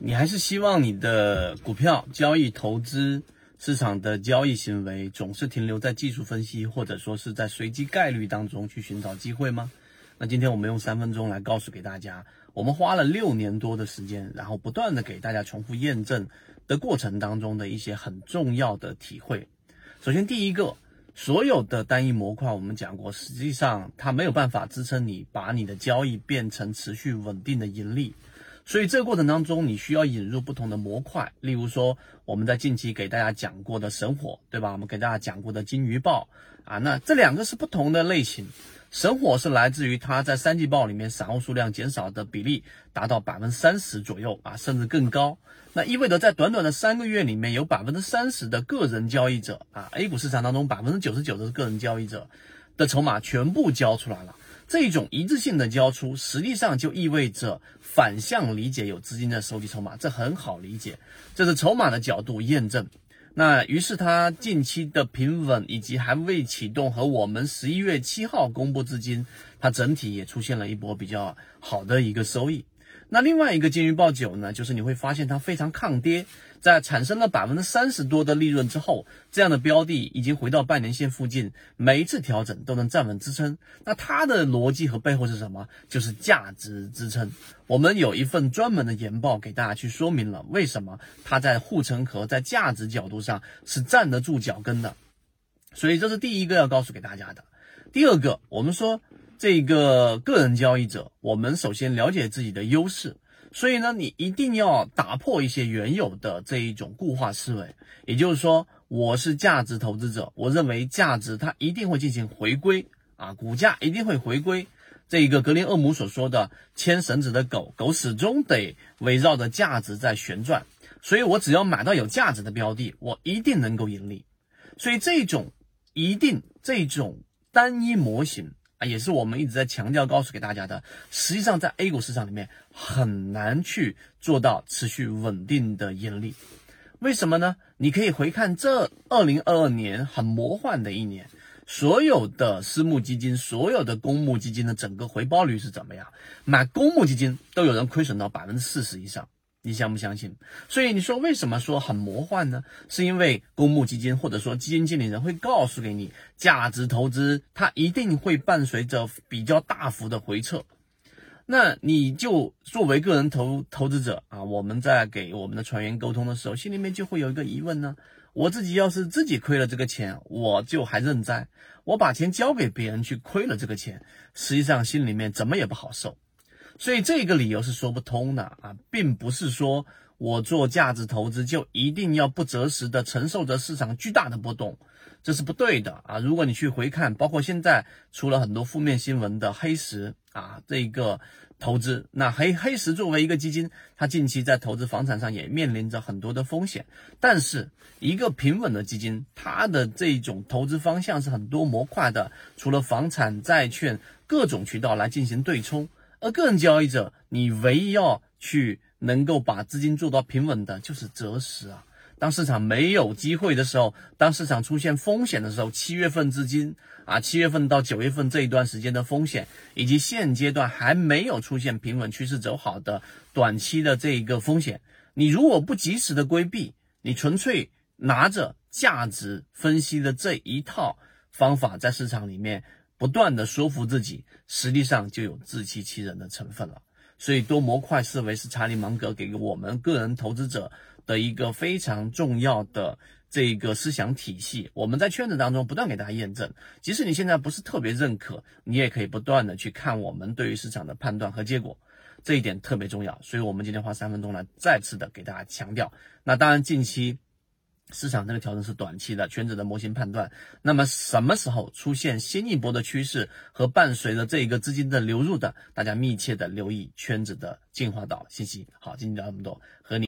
你还是希望你的股票交易、投资市场的交易行为总是停留在技术分析，或者说是在随机概率当中去寻找机会吗？那今天我们用三分钟来告诉给大家，我们花了六年多的时间，然后不断的给大家重复验证的过程当中的一些很重要的体会。首先，第一个，所有的单一模块我们讲过，实际上它没有办法支撑你把你的交易变成持续稳定的盈利。所以这个过程当中，你需要引入不同的模块，例如说我们在近期给大家讲过的神火，对吧？我们给大家讲过的金鱼报啊，那这两个是不同的类型。神火是来自于它在三季报里面散户数量减少的比例达到百分之三十左右啊，甚至更高。那意味着在短短的三个月里面，有百分之三十的个人交易者啊，A 股市场当中百分之九十九的个人交易者的筹码全部交出来了。这种一致性的交出，实际上就意味着反向理解有资金在收集筹码，这很好理解，这是筹码的角度验证。那于是它近期的平稳以及还未启动和我们十一月七号公布资金，它整体也出现了一波比较好的一个收益。那另外一个金鱼报九呢，就是你会发现它非常抗跌，在产生了百分之三十多的利润之后，这样的标的已经回到半年线附近，每一次调整都能站稳支撑。那它的逻辑和背后是什么？就是价值支撑。我们有一份专门的研报给大家去说明了为什么它在护城河在价值角度上是站得住脚跟的。所以这是第一个要告诉给大家的。第二个，我们说。这个个人交易者，我们首先了解自己的优势，所以呢，你一定要打破一些原有的这一种固化思维。也就是说，我是价值投资者，我认为价值它一定会进行回归啊，股价一定会回归。这一个格林厄姆所说的牵绳子的狗狗始终得围绕着价值在旋转，所以我只要买到有价值的标的，我一定能够盈利。所以这种一定这种单一模型。啊，也是我们一直在强调、告诉给大家的。实际上，在 A 股市场里面很难去做到持续稳定的盈利。为什么呢？你可以回看这二零二二年很魔幻的一年，所有的私募基金、所有的公募基金的整个回报率是怎么样？买公募基金都有人亏损到百分之四十以上。你相不相信？所以你说为什么说很魔幻呢？是因为公募基金或者说基金经理人会告诉给你，价值投资它一定会伴随着比较大幅的回撤。那你就作为个人投投资者啊，我们在给我们的船员沟通的时候，心里面就会有一个疑问呢：我自己要是自己亏了这个钱，我就还认栽；我把钱交给别人去亏了这个钱，实际上心里面怎么也不好受。所以这个理由是说不通的啊，并不是说我做价值投资就一定要不择时的承受着市场巨大的波动，这是不对的啊。如果你去回看，包括现在出了很多负面新闻的黑石啊，这个投资，那黑黑石作为一个基金，它近期在投资房产上也面临着很多的风险。但是一个平稳的基金，它的这种投资方向是很多模块的，除了房产、债券各种渠道来进行对冲。而个人交易者，你唯一要去能够把资金做到平稳的，就是择时啊。当市场没有机会的时候，当市场出现风险的时候，七月份资金啊，七月份到九月份这一段时间的风险，以及现阶段还没有出现平稳趋势走好的短期的这一个风险，你如果不及时的规避，你纯粹拿着价值分析的这一套方法在市场里面。不断的说服自己，实际上就有自欺欺人的成分了。所以多模块思维是查理芒格给我们个人投资者的一个非常重要的这个思想体系。我们在圈子当中不断给大家验证，即使你现在不是特别认可，你也可以不断的去看我们对于市场的判断和结果，这一点特别重要。所以我们今天花三分钟来再次的给大家强调。那当然近期。市场这个调整是短期的，圈子的模型判断。那么什么时候出现新一波的趋势和伴随着这一个资金的流入的，大家密切的留意圈子的进化岛信息。好，今天聊这么多，和你。